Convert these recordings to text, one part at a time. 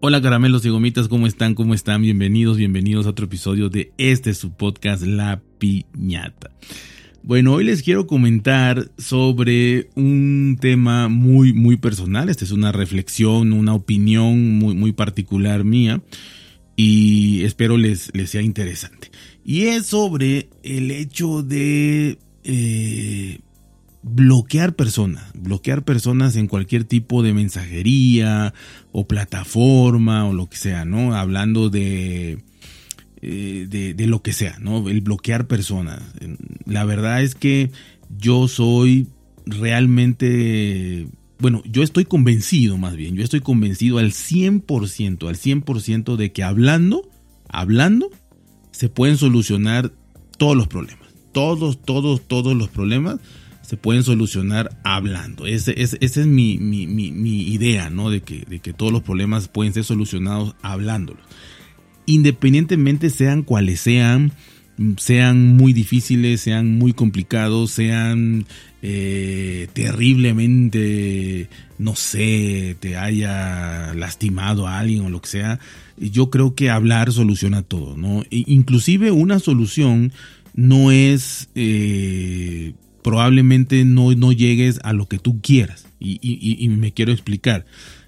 Hola caramelos y gomitas, ¿cómo están? ¿Cómo están? Bienvenidos, bienvenidos a otro episodio de este su podcast La Piñata. Bueno, hoy les quiero comentar sobre un tema muy, muy personal. Esta es una reflexión, una opinión muy, muy particular mía y espero les, les sea interesante. Y es sobre el hecho de eh, bloquear personas, bloquear personas en cualquier tipo de mensajería o plataforma o lo que sea, ¿no? Hablando de, eh, de, lo que sea, ¿no? El bloquear personas. La verdad es que yo soy realmente, bueno, yo estoy convencido más bien, yo estoy convencido al 100%, al 100% de que hablando, hablando, se pueden solucionar todos los problemas. Todos, todos, todos los problemas se pueden solucionar hablando. Esa es mi, idea, ¿no? De que, de que todos los problemas pueden ser solucionados hablándolos. Independientemente sean cuales sean, sean muy difíciles, sean muy complicados, sean eh, terriblemente, no sé, te haya lastimado a alguien o lo que sea, yo creo que hablar soluciona todo, ¿no? E inclusive una solución no es... Eh, probablemente no, no llegues a lo que tú quieras. Y, me quiero explicar.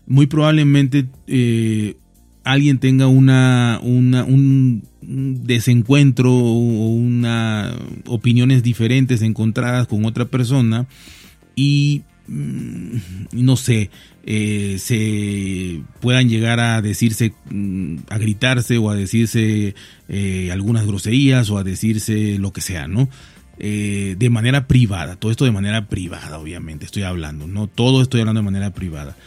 Muy probablemente eh, alguien tenga una, un desencuentro o una opiniones diferentes encontradas con otra persona y mm, no sé, eh, se puedan llegar a decirse, mm, a gritarse o a decirse eh, algunas groserías o a decirse lo que sea, ¿no? Eh, de manera privada, todo esto de manera privada, obviamente, estoy hablando, no todo estoy hablando de manera privada.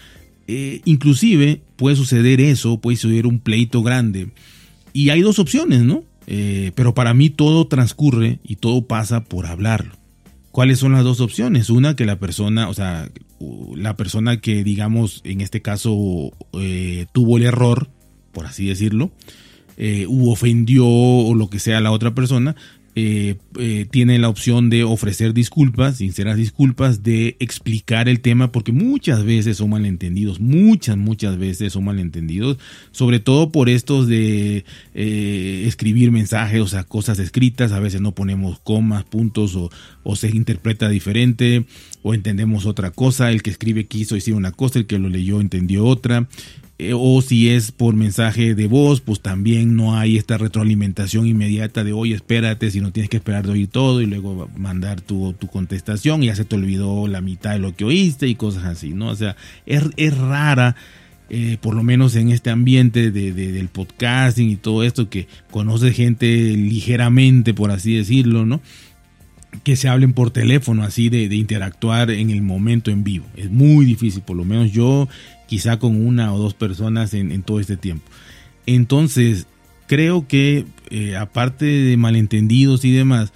Eh, inclusive puede suceder eso, puede suceder un pleito grande. Y hay dos opciones, ¿no? Eh, pero para mí todo transcurre y todo pasa por hablarlo. ¿Cuáles son las dos opciones? Una, que la persona, o sea, la persona que digamos en este caso tuvo el error, por así decirlo, u ofendió o lo que sea a la otra persona, eh, eh, tiene la opción de ofrecer disculpas, sinceras disculpas, de explicar el tema, porque muchas veces son malentendidos, muchas, muchas veces son malentendidos, sobre todo por estos de eh, escribir mensajes, o sea, cosas escritas, a veces no ponemos comas, puntos, o, o se interpreta diferente, o entendemos otra cosa, el que escribe quiso decir una cosa, el que lo leyó entendió otra. Eh, o si es por mensaje de voz, pues también no hay esta retroalimentación inmediata de, oye, espérate, si no tienes que esperar de oír todo y luego mandar tu, tu contestación y ya se te olvidó la mitad de lo que oíste y cosas así, ¿no? O sea, es, es rara. Eh, por lo menos en este ambiente de, del podcasting y todo esto, que conoce gente ligeramente, por así decirlo, ¿no? que se hablen por teléfono, así de, de, interactuar en el momento en vivo. Es muy difícil, por lo menos yo quizá con una o dos personas en, todo este tiempo. Entonces, creo que eh, aparte de malentendidos y demás,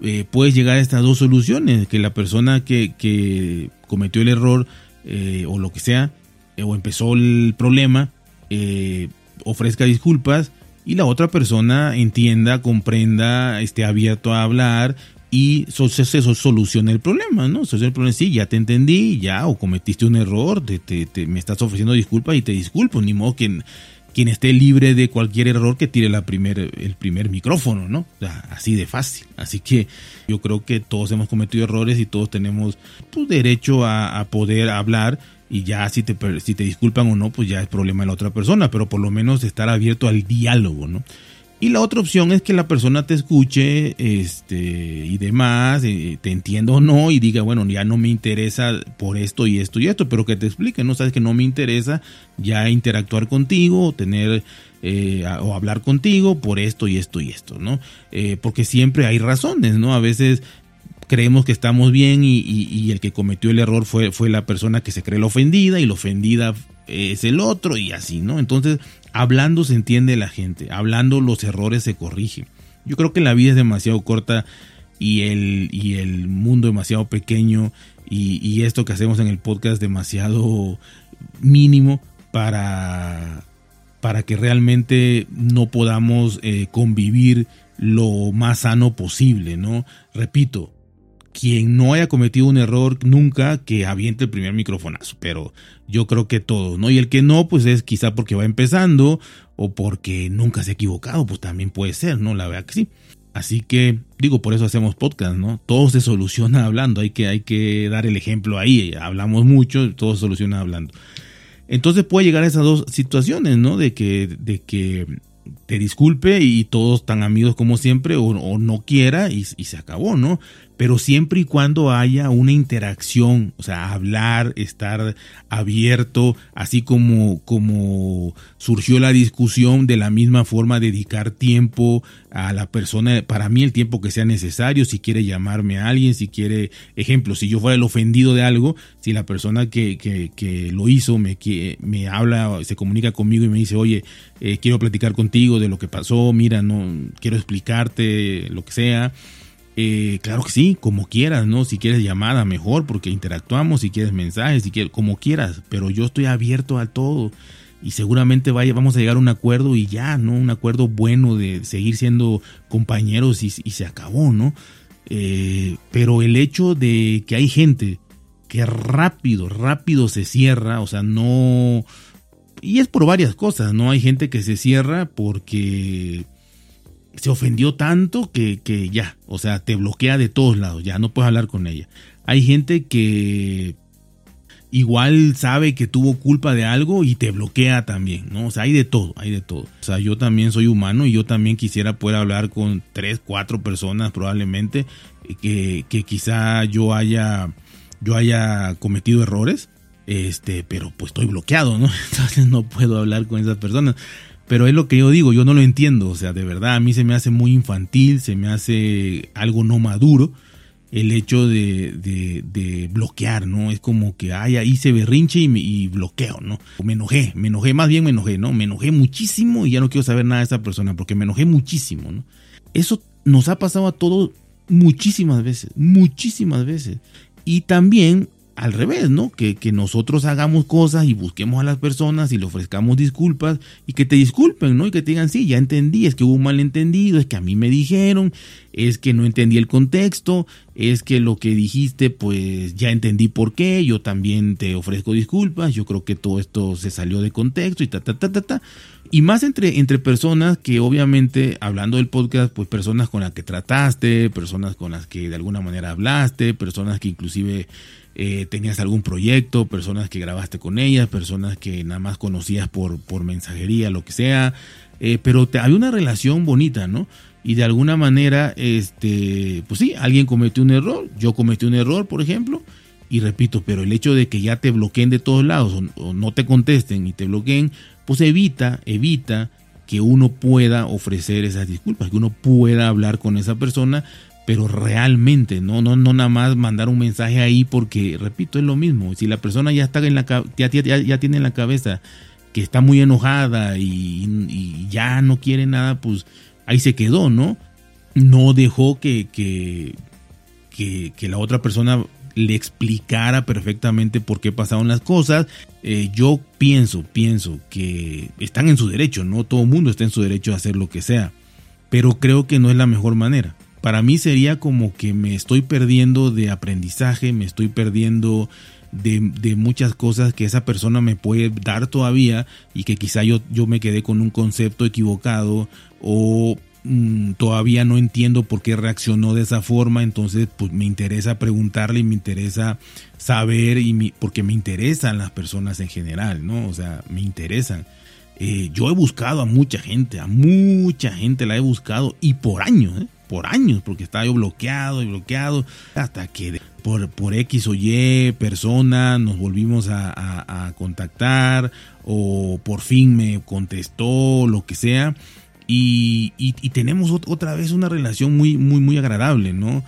eh, puedes llegar a estas dos soluciones, que la persona que, cometió el error eh, o lo que sea, o empezó el problema, ofrezca disculpas y la otra persona entienda, comprenda, esté abierto a hablar y eso, eso soluciona el problema, ¿no? Soluciona el problema, sí, ya te entendí, ya, o cometiste un error, te, me estás ofreciendo disculpas y te disculpo, ni modo que quien esté libre de cualquier error que tire la primer, el primer micrófono, ¿no? así de fácil. Así que yo creo que todos hemos cometido errores y todos tenemos pues, derecho a, a poder hablar y ya si te, si te disculpan o no, pues ya es problema de la otra persona, pero por lo menos estar abierto al diálogo, ¿no? Y la otra opción es que la persona te escuche este, y demás, eh, te entienda o no, y diga, bueno, ya no me interesa por esto y esto y esto, pero que te explique, ¿no? Sabes que no me interesa ya interactuar contigo, o tener eh, o hablar contigo por esto y esto y esto, ¿no? Eh, porque siempre hay razones, ¿no? A veces creemos que estamos bien y, y, el que cometió el error fue, fue la persona que se cree la ofendida y la ofendida es el otro y así, ¿no? Entonces hablando se entiende la gente, hablando los errores se corrigen. Yo creo que la vida es demasiado corta y el, y el mundo demasiado pequeño y, esto que hacemos en el podcast demasiado mínimo para, para que realmente no podamos eh, convivir lo más sano posible, ¿no? Repito, quien no haya cometido un error nunca que aviente el primer microfonazo, pero yo creo que todos, ¿no? Y el que no, pues es quizá porque va empezando o porque nunca se ha equivocado, pues también puede ser, ¿no? La verdad que sí. Así que digo, por eso hacemos podcast, ¿no? Todo se soluciona hablando, hay que, hay que dar el ejemplo ahí, hablamos mucho, todo se soluciona hablando. Entonces puede llegar a esas dos situaciones, ¿no? De que, de que te disculpe y todos tan amigos como siempre o, no quiera y, y, se acabó, ¿no? Pero siempre y cuando haya una interacción, o sea, hablar, estar abierto, así como, como surgió la discusión, de la misma forma dedicar tiempo a la persona, para mí el tiempo que sea necesario, si quiere llamarme a alguien, si quiere, ejemplo, si yo fuera el ofendido de algo, si la persona que, que, que lo hizo me, que, me habla, se comunica conmigo y me dice, oye, eh, quiero platicar contigo de lo que pasó, mira, no, quiero explicarte lo que sea eh, claro que sí, como quieras, ¿no? Si quieres llamada, mejor, porque interactuamos, si quieres mensajes, si quieres, como quieras, pero yo estoy abierto a todo y seguramente vamos a llegar a un acuerdo y ya, ¿no? Un acuerdo bueno de seguir siendo compañeros y, se acabó, ¿no? Eh, pero el hecho de que hay gente que rápido, rápido se cierra, o sea, no... Y es por varias cosas, ¿no? Hay gente que se cierra porque se ofendió tanto que, que, ya, o sea, te bloquea de todos lados, ya no puedes hablar con ella. Hay gente que igual sabe que tuvo culpa de algo y te bloquea también, ¿no? O sea, hay de todo, hay de todo. O sea, yo también soy humano y yo también quisiera poder hablar con tres, cuatro personas probablemente que, que quizá yo haya, yo haya cometido errores, este, pero pues estoy bloqueado, ¿no? Entonces no puedo hablar con esas personas. Pero es lo que yo digo, yo no lo entiendo, o sea, de verdad a mí se me hace muy infantil, se me hace algo no maduro el hecho de, de, bloquear, ¿no? Es como que, ay, ahí se berrinche y, bloqueo, ¿no? Me enojé, me enojé, más bien me enojé, ¿no? Me enojé muchísimo y ya no quiero saber nada de esa persona porque me enojé muchísimo, ¿no? Eso nos ha pasado a todos muchísimas veces, muchísimas veces. Y también al revés, ¿no? Que, que, nosotros hagamos cosas y busquemos a las personas y le ofrezcamos disculpas y que te disculpen, ¿no? Y que te digan, sí, ya entendí, es que hubo un malentendido, es que a mí me dijeron, es que no entendí el contexto, es que lo que dijiste, pues ya entendí por qué, yo también te ofrezco disculpas, yo creo que todo esto se salió de contexto y ta, ta, ta, ta, ta. Y más entre, entre personas que obviamente, hablando del podcast, pues personas con las que trataste, personas con las que de alguna manera hablaste, personas que inclusive eh, tenías algún proyecto, personas que grabaste con ellas, personas que nada más conocías por, por mensajería, lo que sea, eh, pero te, había una relación bonita, ¿no? Y de alguna manera, este, pues sí, alguien cometió un error, yo cometí un error, por ejemplo, y repito, pero el hecho de que ya te bloqueen de todos lados o, no te contesten y te bloqueen, pues evita, evita que uno pueda ofrecer esas disculpas, que uno pueda hablar con esa persona pero realmente, no, no, no nada más mandar un mensaje ahí porque, repito, es lo mismo. Si la persona ya está en la ya, ya, tiene en la cabeza que está muy enojada y, ya no quiere nada, pues ahí se quedó, ¿no? No dejó que, que, que, la otra persona le explicara perfectamente por qué pasaron las cosas. Eh, yo pienso, pienso que están en su derecho, ¿no? Todo el mundo está en su derecho a hacer lo que sea, pero creo que no es la mejor manera para mí sería como que me estoy perdiendo de aprendizaje, me estoy perdiendo de, muchas cosas que esa persona me puede dar todavía y que quizá yo, yo me quedé con un concepto equivocado o mm, todavía no entiendo por qué reaccionó de esa forma, entonces pues me interesa preguntarle y me interesa saber y porque me interesan las personas en general, ¿no? O sea, me interesan. Eh, yo he buscado a mucha gente, a mucha gente la he buscado y por años, ¿eh? Por años, porque estaba yo bloqueado y bloqueado, hasta que por, por X o Y persona nos volvimos a, contactar o por fin me contestó, lo que sea. Y, tenemos otra vez una relación muy, muy, muy agradable, ¿no?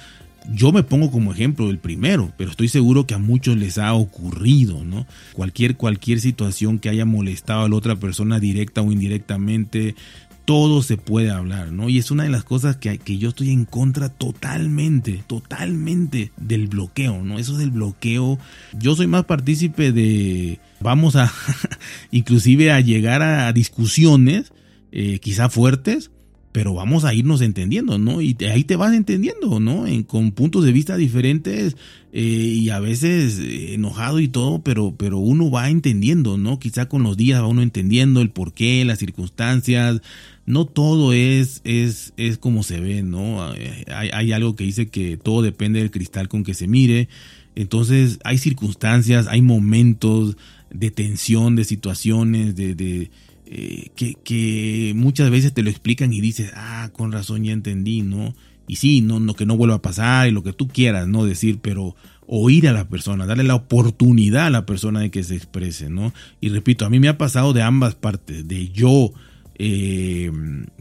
Yo me pongo como ejemplo el primero, pero estoy seguro que a muchos les ha ocurrido, ¿no? Cualquier, cualquier situación que haya molestado a la otra persona directa o indirectamente, todo se puede hablar, ¿no? Y es una de las cosas que, que, yo estoy en contra totalmente, totalmente del bloqueo, ¿no? Eso del bloqueo, yo soy más partícipe de, vamos a, inclusive a llegar a discusiones, eh, quizá fuertes, pero vamos a irnos entendiendo, ¿no? Y ahí te vas entendiendo, ¿no? con puntos de vista diferentes eh, y a veces eh, enojado y todo, pero, pero uno va entendiendo, ¿no? Quizá con los días va uno entendiendo el porqué, las circunstancias. No todo es, es, es como se ve, ¿no? Hay, hay algo que dice que todo depende del cristal con que se mire. Entonces hay circunstancias, hay momentos de tensión, de situaciones, de, de eh, que, muchas veces te lo explican y dices, ah, con razón ya entendí, ¿no? Y sí, no, no que no vuelva a pasar y lo que tú quieras, ¿no? Decir, pero oír a la persona, darle la oportunidad a la persona de que se exprese, ¿no? Y repito, a mí me ha pasado de ambas partes, de yo eh,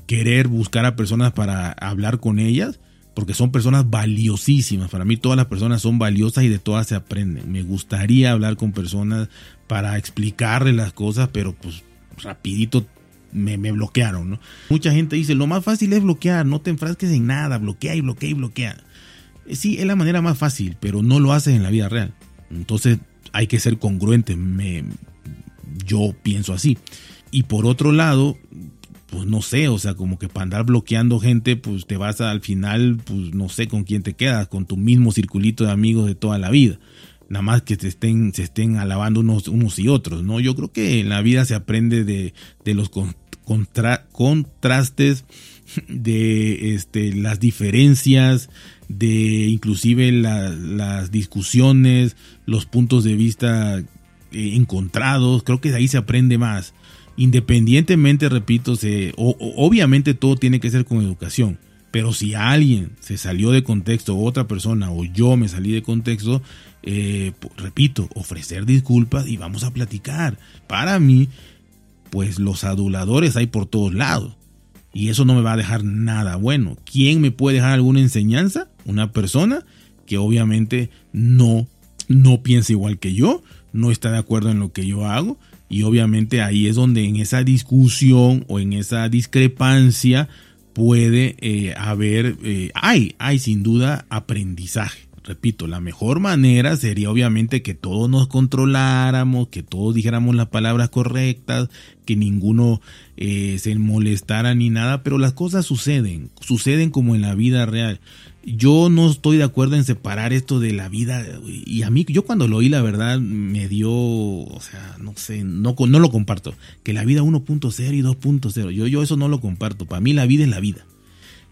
querer buscar a personas para hablar con ellas, porque son personas valiosísimas. Para mí todas las personas son valiosas y de todas se aprenden. Me gustaría hablar con personas para explicarles las cosas, pero pues rapidito me, bloquearon, ¿no? Mucha gente dice, lo más fácil es bloquear, no te enfrasques en nada, bloquea y bloquea y bloquea. Eh, sí, es la manera más fácil, pero no lo haces en la vida real. Entonces hay que ser congruente, me, yo pienso así. Y por otro lado, pues no sé, o sea, como que para andar bloqueando gente, pues te vas al final, pues no sé con quién te quedas, con tu mismo circulito de amigos de toda la vida nada más que se estén, se estén alabando unos, unos y otros, ¿no? Yo creo que en la vida se aprende de, los contrastes, de este, las diferencias, de inclusive las discusiones, los puntos de vista eh, encontrados, creo que de ahí se aprende más. Independientemente, repito, se, obviamente todo tiene que ser con educación, pero si alguien se salió de contexto, otra persona o yo me salí de contexto, eh, repito, ofrecer disculpas y vamos a platicar. Para mí, pues los aduladores hay por todos lados. Y eso no me va a dejar nada bueno. ¿Quién me puede dejar alguna enseñanza? Una persona que obviamente no, no piensa igual que yo, no está de acuerdo en lo que yo hago. Y obviamente ahí es donde en esa discusión o en esa discrepancia puede eh, haber, eh, hay, hay sin duda aprendizaje repito, la mejor manera sería obviamente que todos nos controláramos, que todos dijéramos las palabras correctas, que ninguno eh, se molestara ni nada, pero las cosas suceden, suceden como en la vida real. Yo no estoy de acuerdo en separar esto de la vida y a mí yo cuando lo oí la verdad me dio, o sea, no sé, no, no lo comparto, que la vida 1.0 y 2.0, yo, yo eso no lo comparto, para mí la vida es la vida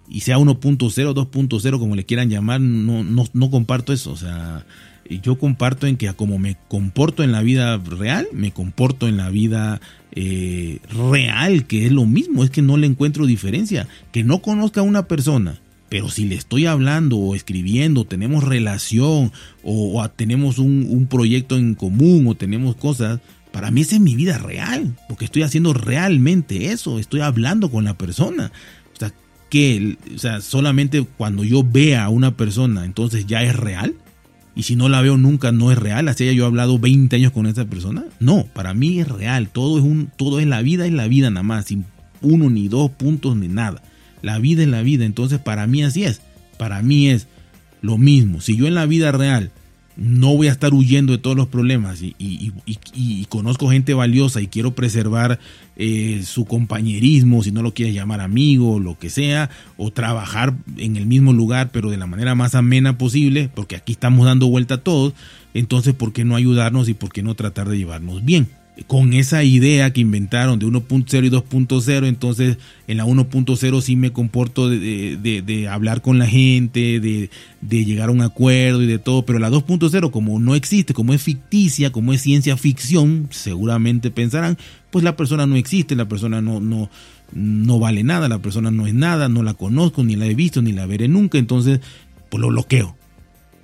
y sea 1.0, 2.0, como le quieran llamar, no, no, no comparto eso. O sea, yo comparto en que como me comporto en la vida real, me comporto en la vida eh, real, que es lo mismo, es que no le encuentro diferencia. Que no conozca a una persona, pero si le estoy hablando o escribiendo, tenemos relación o, tenemos un, un, proyecto en común o tenemos cosas, para mí esa es mi vida real, porque estoy haciendo realmente eso, estoy hablando con la persona que, o sea, solamente cuando yo vea a una persona, entonces ya es real. Y si no la veo nunca, no es real. Así yo hablado 20 años con esa persona. No, para mí es real. Todo es, un, todo es la vida, es la vida nada más. Sin uno, ni dos puntos, ni nada. La vida es la vida. Entonces, para mí así es. Para mí es lo mismo. Si yo en la vida real no voy a estar huyendo de todos los problemas y, conozco gente valiosa y quiero preservar eh, su compañerismo, si no lo quieres llamar amigo, lo que sea, o trabajar en el mismo lugar, pero de la manera más amena posible, porque aquí estamos dando vuelta a todos, entonces, ¿por qué no ayudarnos y por qué no tratar de llevarnos bien? Con esa idea que inventaron de 1.0 y 2.0, entonces en la 1.0 sí me comporto de, hablar con la gente, de, llegar a un acuerdo y de todo, pero la 2.0 como no existe, como es ficticia, como es ciencia ficción, seguramente pensarán, pues la persona no existe, la persona no, no, no vale nada, la persona no es nada, no la conozco, ni la he visto, ni la veré nunca, entonces pues lo bloqueo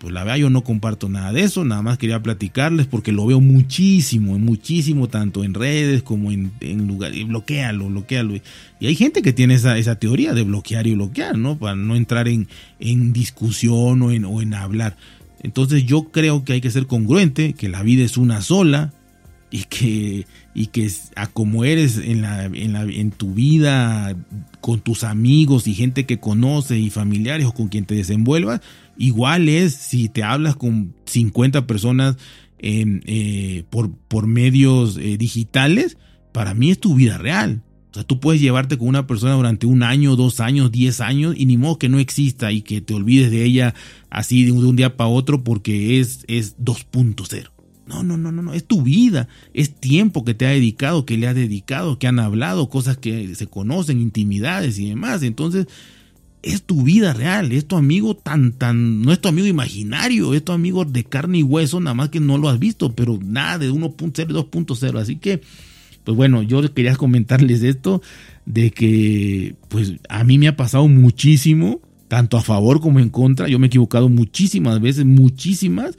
pues la verdad yo no comparto nada de eso, nada más quería platicarles porque lo veo muchísimo, muchísimo, tanto en redes como en, en lugares, bloquealo, bloquealo. Y hay gente que tiene esa, esa teoría de bloquear y bloquear, ¿no? Para no entrar en, en discusión o en, o en hablar. Entonces yo creo que hay que ser congruente, que la vida es una sola y que, y que a como eres en, la, en, la, en tu vida, con tus amigos y gente que conoce y familiares o con quien te desenvuelvas, Igual es si te hablas con 50 personas eh, por, por, medios eh, digitales, para mí es tu vida real. O sea, tú puedes llevarte con una persona durante un año, dos años, diez años y ni modo que no exista y que te olvides de ella así de un, día para otro porque es, es 2.0. No, no, no, no, no, es tu vida, es tiempo que te ha dedicado, que le has dedicado, que han hablado, cosas que se conocen, intimidades y demás. Entonces, es tu vida real, es tu amigo tan, tan, no es tu amigo imaginario, es tu amigo de carne y hueso, nada más que no lo has visto, pero nada de 1.0, 2.0. Así que, pues bueno, yo quería comentarles esto, de que, pues a mí me ha pasado muchísimo, tanto a favor como en contra, yo me he equivocado muchísimas veces, muchísimas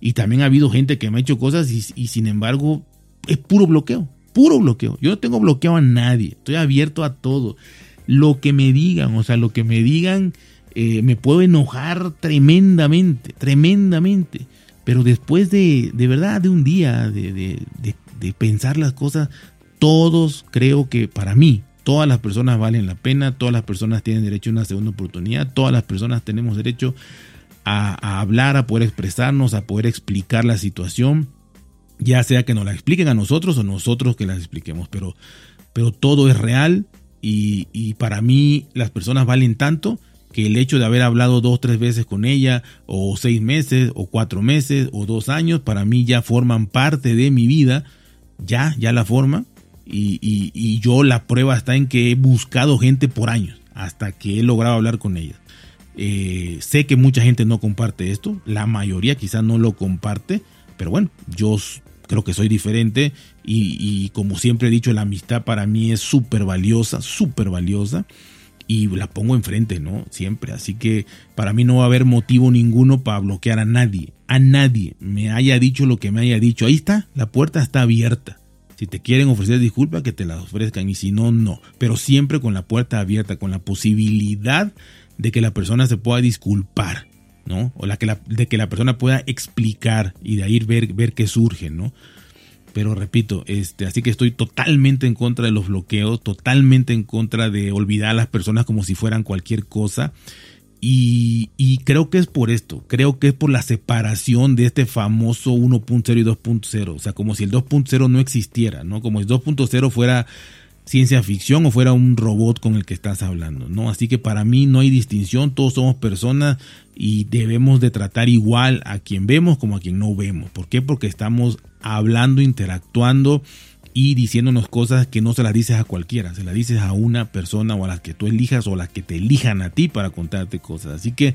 y también ha habido gente que me ha hecho cosas y, sin embargo es puro bloqueo, puro bloqueo. Yo no tengo bloqueo a nadie, estoy abierto a todo. Lo que me digan, o sea, lo que me digan, eh, me puedo enojar tremendamente, tremendamente. Pero después de, de verdad, de un día, de, de, de pensar las cosas, todos creo que para mí, todas las personas valen la pena, todas las personas tienen derecho a una segunda oportunidad, todas las personas tenemos derecho a, hablar, a poder expresarnos, a poder explicar la situación, ya sea que nos la expliquen a nosotros o nosotros que la expliquemos, pero, pero todo es real y, para mí las personas valen tanto que el hecho de haber hablado dos, tres veces con ella, o seis meses, o cuatro meses, o dos años, para mí ya forman parte de mi vida, ya, ya la forma, y, yo la prueba está en que he buscado gente por años, hasta que he logrado hablar con ella. Eh, sé que mucha gente no comparte esto, la mayoría quizás no lo comparte, pero bueno, yo creo que soy diferente y, como siempre he dicho, la amistad para mí es súper valiosa, súper valiosa y la pongo enfrente, ¿no? Siempre. Así que para mí no va a haber motivo ninguno para bloquear a nadie, a nadie, me haya dicho lo que me haya dicho. Ahí está, la puerta está abierta. Si te quieren ofrecer disculpas, que te las ofrezcan y si no, no. Pero siempre con la puerta abierta, con la posibilidad de que la persona se pueda disculpar, ¿no? O la que de que la persona pueda explicar y de ahí ver, ver qué surge, ¿no? Pero repito, este, así que estoy totalmente en contra de los bloqueos, totalmente en contra de olvidar a las personas como si fueran cualquier cosa. Y, y creo que es por esto, creo que es por la separación de este famoso 1.0 y 2.0, o sea, como si el 2.0 no existiera, ¿no? Como si el 2.0 fuera ciencia ficción o fuera un robot con el que estás hablando, ¿no? Así que para mí no hay distinción, todos somos personas y debemos de tratar igual a quien vemos como a quien no vemos. ¿Por qué? Porque estamos hablando, interactuando y diciéndonos cosas que no se las dices a cualquiera, se las dices a una persona o a las que tú elijas o a las que te elijan a ti para contarte cosas. Así que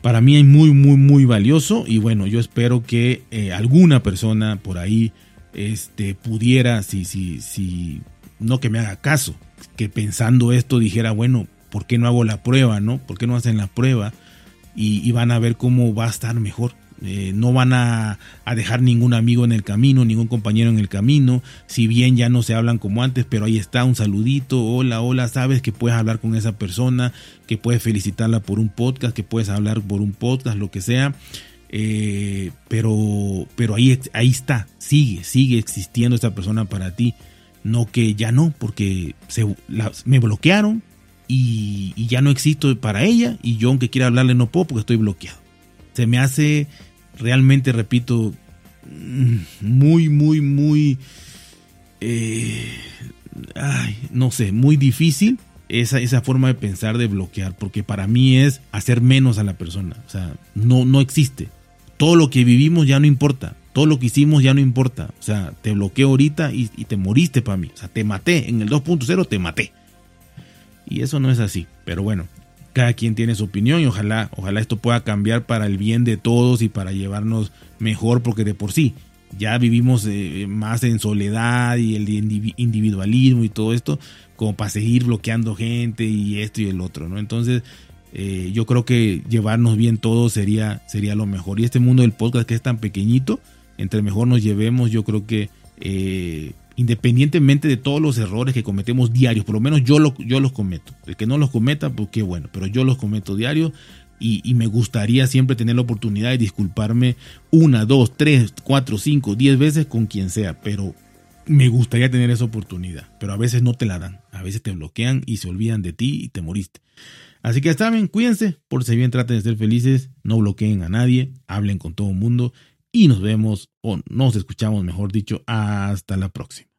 para mí es muy, muy, muy valioso y bueno, yo espero que eh, alguna persona por ahí este, pudiera, si, si, si no que me haga caso, que pensando esto dijera, bueno, ¿por qué no hago la prueba, no? ¿Por qué no hacen la prueba? Y, van a ver cómo va a estar mejor. Eh, no van a, dejar ningún amigo en el camino, ningún compañero en el camino, si bien ya no se hablan como antes, pero ahí está un saludito, hola, hola, sabes que puedes hablar con esa persona, que puedes felicitarla por un podcast, que puedes hablar por un podcast, lo que sea. Eh, pero pero ahí, ahí está, sigue, sigue existiendo esa persona para ti. No que ya no, porque se, me bloquearon y, ya no existo para ella y yo aunque quiera hablarle no puedo porque estoy bloqueado. Se me hace realmente, repito, mm, muy, muy, muy... Eh, ay, no sé, muy difícil esa, esa forma de pensar de bloquear, porque para mí es hacer menos a la persona. O sea, no, no existe. Todo lo que vivimos ya no importa todo lo que hicimos ya no importa. O sea, te bloqueo ahorita y, te moriste para mí. O sea, te maté. En el 2.0 te maté. Y eso no es así. Pero bueno, cada quien tiene su opinión y ojalá, ojalá esto pueda cambiar para el bien de todos y para llevarnos mejor, porque de por sí ya vivimos eh, más en soledad y el individualismo y todo esto, como para seguir bloqueando gente y esto y el otro, ¿no? Entonces, eh, yo creo que llevarnos bien todos sería, sería lo mejor. Y este mundo del podcast que es tan pequeñito, entre mejor nos llevemos, yo creo que eh, independientemente de todos los errores que cometemos diarios, por lo menos yo, lo, los cometo. El que no los cometa, pues qué bueno, pero yo los cometo diarios y, me gustaría siempre tener la oportunidad de disculparme una, dos, tres, cuatro, cinco, diez veces con quien sea, pero me gustaría tener esa oportunidad, pero a veces no te la dan, a veces te bloquean y se olvidan de ti y te moriste. Así que está bien, cuídense, por si bien traten de ser felices, no bloqueen a nadie, hablen con todo el mundo y nos vemos o nos escuchamos, mejor dicho, hasta la próxima.